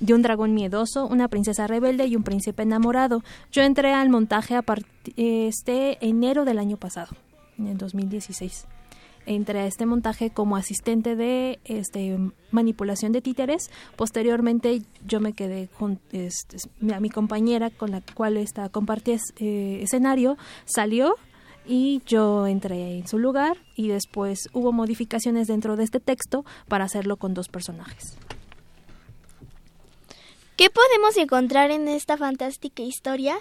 de un dragón miedoso, una princesa rebelde y un príncipe enamorado. Yo entré al montaje a este enero del año pasado, en el 2016 entré a este montaje como asistente de este manipulación de títeres. Posteriormente yo me quedé con este, a mi compañera con la cual esta compartí es- eh, escenario, salió y yo entré en su lugar y después hubo modificaciones dentro de este texto para hacerlo con dos personajes. ¿Qué podemos encontrar en esta fantástica historia?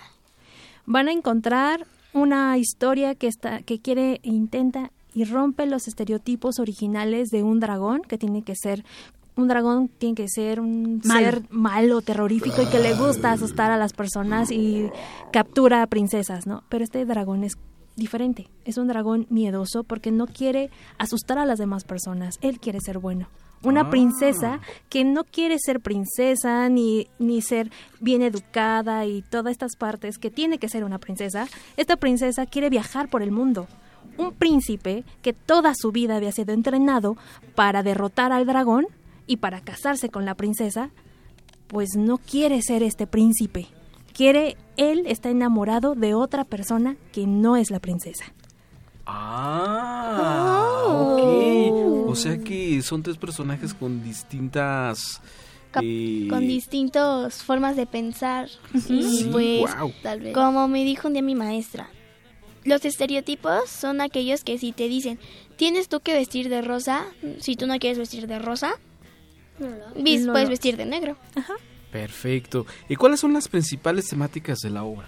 Van a encontrar una historia que está que quiere intenta y rompe los estereotipos originales de un dragón que tiene que ser un dragón tiene que ser un Malo. ser malo, terrorífico y que le gusta asustar a las personas y captura a princesas, ¿no? Pero este dragón es diferente. Es un dragón miedoso porque no quiere asustar a las demás personas. Él quiere ser bueno. Una Ah. princesa que no quiere ser princesa ni, ni ser bien educada y todas estas partes que tiene que ser una princesa. Esta princesa quiere viajar por el mundo. Un príncipe que toda su vida había sido entrenado para derrotar al dragón y para casarse con la princesa, pues no quiere ser este príncipe. Quiere, él está enamorado de otra persona que no es la princesa. Ah, ok. O sea que son tres personajes con distintas... Eh, Con distintas formas de pensar. Y Sí, pues, guau. tal vez. como me dijo un día mi maestra, los estereotipos son aquellos que si te dicen, tienes tú que vestir de rosa, si tú no quieres vestir de rosa, vis- No puedes vestir de negro. Perfecto. ¿Y cuáles son las principales temáticas de la obra?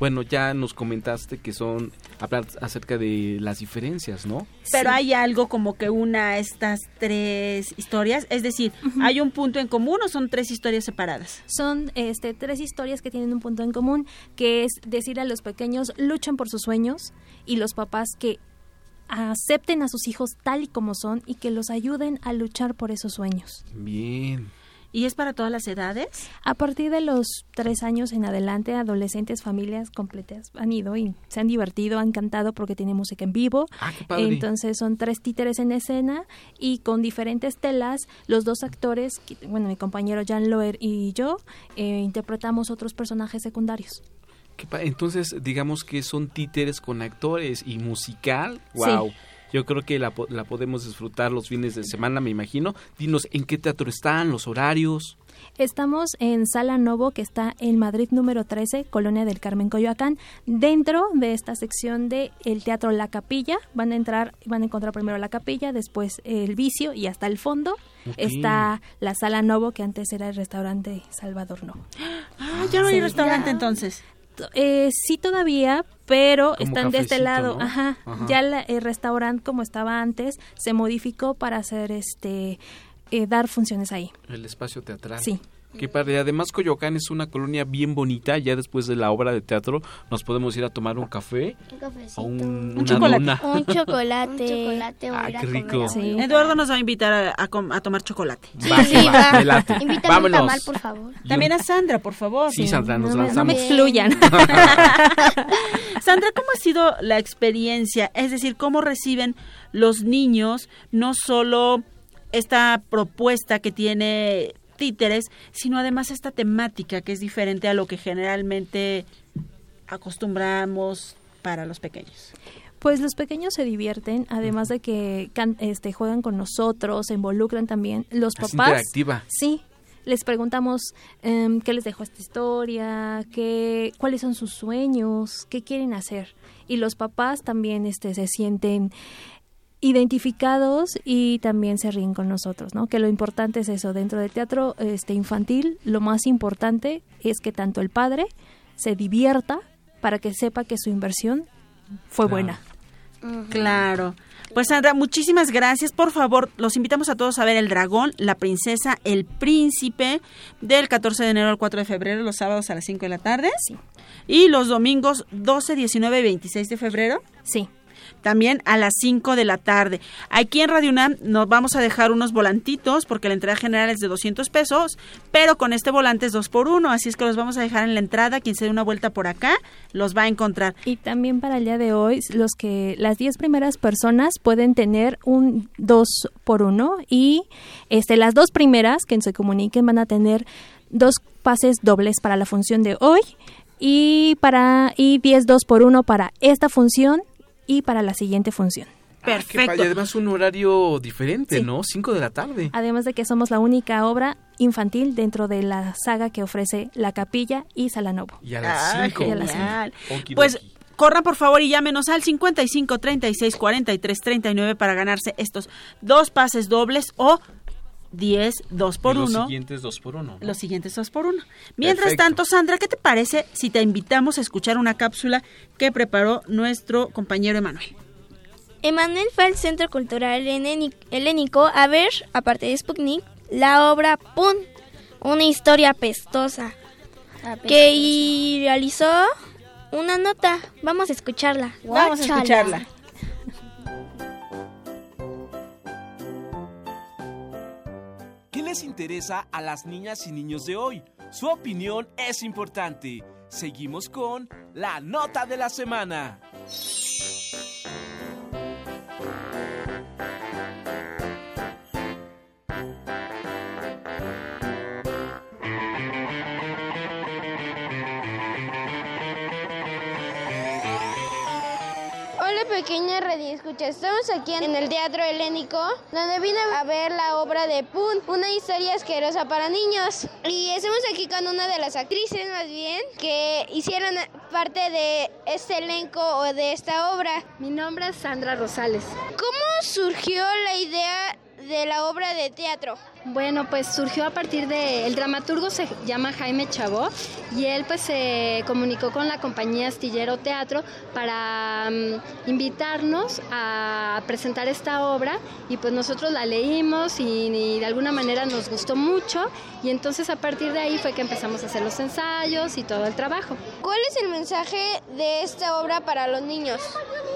Bueno, ya nos comentaste que son hablar acerca de las diferencias, ¿no? Pero hay algo como que una estas tres historias, es decir, hay un punto en común o son tres historias separadas. Son este, tres historias que tienen un punto en común, que es decir a los pequeños luchen por sus sueños y los papás que acepten a sus hijos tal y como son y que los ayuden a luchar por esos sueños. Bien. ¿Y es para todas las edades? A partir de los tres años en adelante, adolescentes, familias completas han ido y se han divertido, han cantado porque tiene música en vivo. Ah, qué padre. Entonces son tres títeres en escena y con diferentes telas, los dos actores, bueno, mi compañero Jan Loer y yo, eh, interpretamos otros personajes secundarios. Entonces, digamos que son títeres con actores y musical. Wow. Yo creo que la, po- la podemos disfrutar los fines de semana, me imagino. Dinos, ¿en qué teatro están? ¿Los horarios? Estamos en Sala Novo, que está en Madrid número 13, Colonia del Carmen Coyoacán. Dentro de esta sección de el Teatro La Capilla, van a entrar, van a encontrar primero la capilla, después el vicio y hasta el fondo está la Sala Novo, que antes era el restaurante Salvador Novo. Ah, ya no hay Sí. restaurante entonces. Eh, sí todavía, pero Como están de este lado. ¿no? Ajá. Ajá. Ya la- el restaurante como estaba antes se modificó para hacer este eh, dar funciones ahí. El espacio teatral. Sí. Qué padre. Además, Coyoacán es una colonia bien bonita. Ya después de la obra de teatro, nos podemos ir a tomar un café. Un cafecito. O un, Un una chocolate. dona. Un chocolate. Un chocolate o Ah, qué rico. a Sí. Eduardo nos va a invitar a, a a tomar chocolate. Va, Sí, va, va. late. Invítame Vámonos. un tamal, por favor. También a Sandra, por favor. Sí, Sandra, nos No me- no lanzamos. me excluyan. Sandra, ¿cómo ha sido la experiencia? Es decir, ¿cómo reciben los niños no solo esta propuesta que tiene títeres, sino además esta temática que es diferente a lo que generalmente acostumbramos para los pequeños? Pues los pequeños se divierten, además de que can- este, juegan con nosotros, se involucran también. Los Es papás. interactiva. Sí. Les preguntamos em, qué les dejó esta historia, qué, cuáles son sus sueños, qué quieren hacer. Y los papás también este, se sienten identificados y también se ríen con nosotros, ¿no? Que lo importante es eso, dentro del teatro este infantil, lo más importante es que tanto el padre se divierta para que sepa que su inversión fue buena. Claro. Pues Sandra, muchísimas gracias. Por favor, los invitamos a todos a ver El Dragón, La Princesa, El Príncipe, del 14 de enero al 4 de febrero, los sábados a las 5 de la tarde. Y los domingos 12, 19 y 26 de febrero. Sí. También a las 5 de la tarde. Aquí en Radio UNAM nos vamos a dejar unos volantitos porque la entrada general es de 200 pesos, pero con este volante es 2 por 1, así es que los vamos a dejar en la entrada. Quien se dé una vuelta por acá los va a encontrar. Y también para el día de hoy, los que las 10 primeras personas pueden tener un 2 por 1 y este las dos primeras que se comuniquen van a tener dos pases dobles para la función de hoy y para y 10 2 por 1 para esta función y para la siguiente función. Perfecto. y además un horario diferente, Sí. ¿no? 5 de la tarde. Además de que somos la única obra infantil dentro de la saga que ofrece La Capilla y Salanovo. Y a Ah, las 5. Y a las cinco. genial. Pues corran por favor y llámenos al 55 36 43 39 para ganarse estos dos pases dobles o 10 2 por y los 1. siguientes 2 por 1. Los siguientes dos por uno. Mientras Perfecto. tanto, Sandra, ¿qué te parece si te invitamos a escuchar una cápsula que preparó nuestro compañero Emanuel? Emanuel fue al Centro Cultural Helénico a ver, aparte de Sputnik, la obra Pun, una historia apestosa, que y realizó una nota. Vamos a escucharla. Vamos a escucharla. ¿Qué les interesa a las niñas y niños de hoy? Su opinión es importante. Seguimos con la nota de la semana. Pequeña radio escucha, estamos aquí en el Teatro Helénico donde vine a ver la obra de Pun, una historia asquerosa para niños. Y estamos aquí con una de las actrices más bien que hicieron parte de este elenco o de esta obra. Mi nombre es Sandra Rosales. ¿Cómo surgió la idea de la obra de teatro? Bueno, pues surgió a partir de, el dramaturgo se llama Jaime Chabó y él pues se comunicó con la compañía Astillero Teatro para mm, invitarnos a presentar esta obra y pues nosotros la leímos y, y de alguna manera nos gustó mucho y entonces a partir de ahí fue que empezamos a hacer los ensayos y todo el trabajo. ¿Cuál es el mensaje de esta obra para los niños?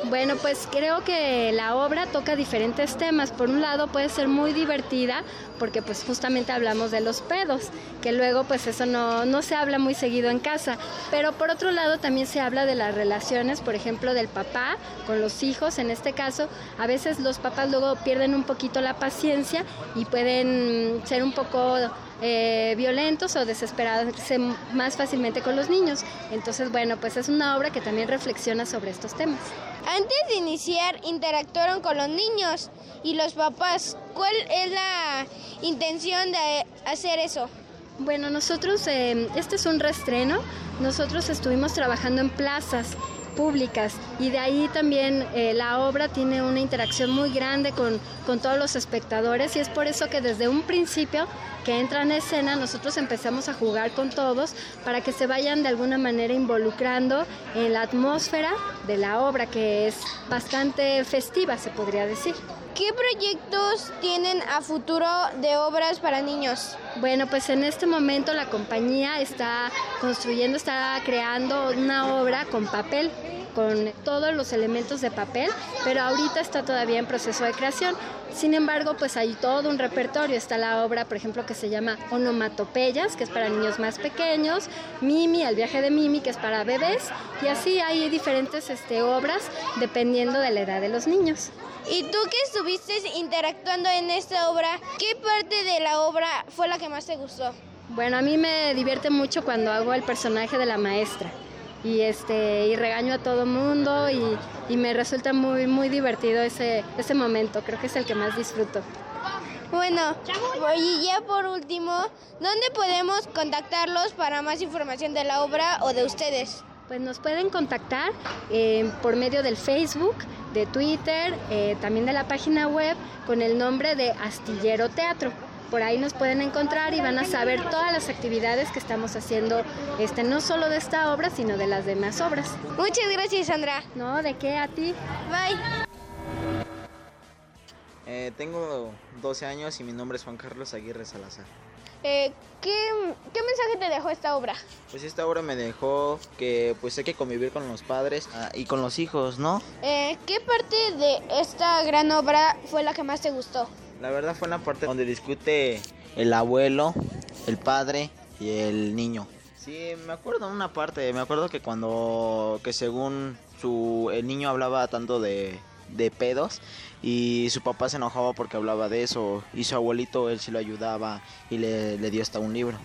Bueno, pues creo que la obra toca diferentes temas. Por un lado puede ser muy divertida porque pues justamente hablamos de los pedos, que luego pues eso no, no se habla muy seguido en casa. Pero por otro lado también se habla de las relaciones, por ejemplo, del papá con los hijos. En este caso, a veces los papás luego pierden un poquito la paciencia y pueden ser un poco eh, violentos o desesperarse más fácilmente con los niños. Entonces, bueno, pues es una obra que también reflexiona sobre estos temas. Antes de iniciar interactuaron con los niños y los papás. ¿Cuál es la intención de hacer eso? Bueno, nosotros, eh, este es un reestreno, nosotros estuvimos trabajando en plazas públicas y de ahí también eh, la obra tiene una interacción muy grande con, con todos los espectadores y es por eso que desde un principio que entran a escena nosotros empezamos a jugar con todos para que se vayan de alguna manera involucrando en la atmósfera de la obra que es bastante festiva se podría decir. ¿Qué proyectos tienen a futuro de obras para niños? Bueno, pues en este momento la compañía está construyendo, está creando una obra con papel, con todos los elementos de papel, pero ahorita está todavía en proceso de creación. Sin embargo, pues hay todo un repertorio. Está la obra, por ejemplo, que se llama Onomatopeyas, que es para niños más pequeños, Mimi, El viaje de Mimi, que es para bebés, y así hay diferentes este, obras dependiendo de la edad de los niños. Y tú que estuviste interactuando en esta obra, ¿qué parte de la obra fue la que más te gustó? Bueno, a mí me divierte mucho cuando hago el personaje de la maestra y este y regaño a todo mundo y, y me resulta muy muy divertido ese ese momento. Creo que es el que más disfruto. Bueno, y ya por último, ¿dónde podemos contactarlos para más información de la obra o de ustedes? Pues nos pueden contactar eh, por medio del Facebook, de Twitter, eh, también de la página web con el nombre de Astillero Teatro. Por ahí nos pueden encontrar y van a saber todas las actividades que estamos haciendo, este, no solo de esta obra, sino de las demás obras. Muchas gracias, Sandra. No, ¿de qué? A ti. Bye. Eh, tengo 12 años y mi nombre es Juan Carlos Aguirre Salazar. Eh, ¿qué, ¿Qué mensaje te dejó esta obra? Pues esta obra me dejó que pues hay que convivir con los padres ah, y con los hijos, ¿no? Eh, ¿Qué parte de esta gran obra fue la que más te gustó? La verdad fue la parte donde discute el abuelo, el padre y el niño. Sí, me acuerdo una parte, me acuerdo que cuando, que según su, el niño hablaba tanto de, de pedos y su papá se enojaba porque hablaba de eso y su abuelito él sí lo ayudaba y le, le dio hasta un libro.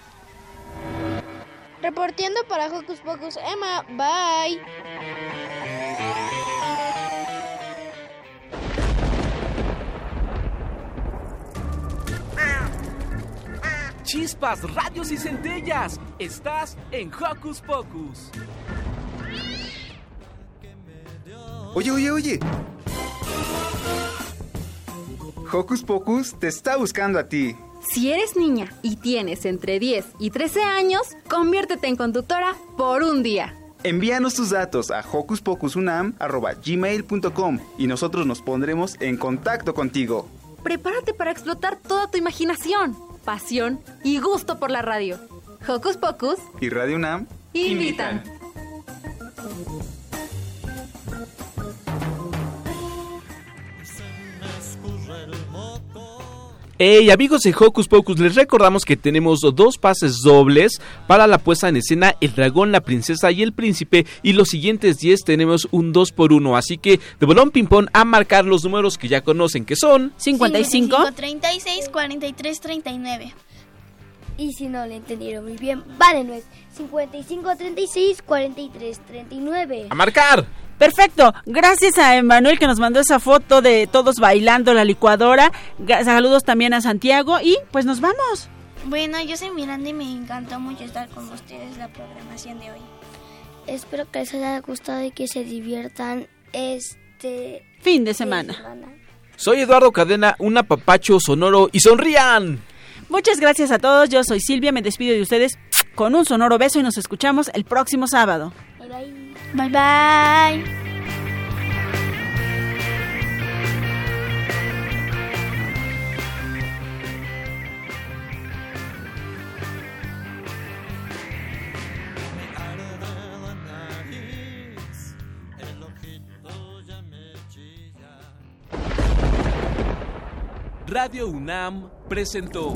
Reportiendo para Hocus Pocus, Emma. Bye. Chispas, radios y centellas. Estás en Hocus Pocus. Oye, oye, oye. Hocus Pocus te está buscando a ti. Si eres niña y tienes entre 10 y 13 años, conviértete en conductora por un día. Envíanos tus datos a hocuspocus.unam@gmail.com y nosotros nos pondremos en contacto contigo. Prepárate para explotar toda tu imaginación, pasión y gusto por la radio. Hocus Pocus Y Radio UNAM invitan. Hey amigos de Hocus Pocus, les recordamos que tenemos dos pases dobles para la puesta en escena El Dragón, la Princesa y el Príncipe y los siguientes 10 tenemos un 2 por 1 así que de bolón ping pong a marcar los números que ya conocen que son 55, 36, 43, 39. Y si no le entendieron muy bien, vale, no es 55, 36, 43, 39. a marcar. Perfecto, gracias a Emanuel que nos mandó esa foto de todos bailando la licuadora. Saludos también a Santiago y pues nos vamos. Bueno, yo soy Miranda y me encantó mucho estar con ustedes la programación de hoy. Espero que les haya gustado y que se diviertan este Fin de semana. Soy Eduardo Cadena, un apapacho sonoro y sonrían. Muchas gracias a todos, yo soy Silvia, me despido de ustedes con un sonoro beso y nos escuchamos el próximo sábado. Bye bye. Radio UNAM presentó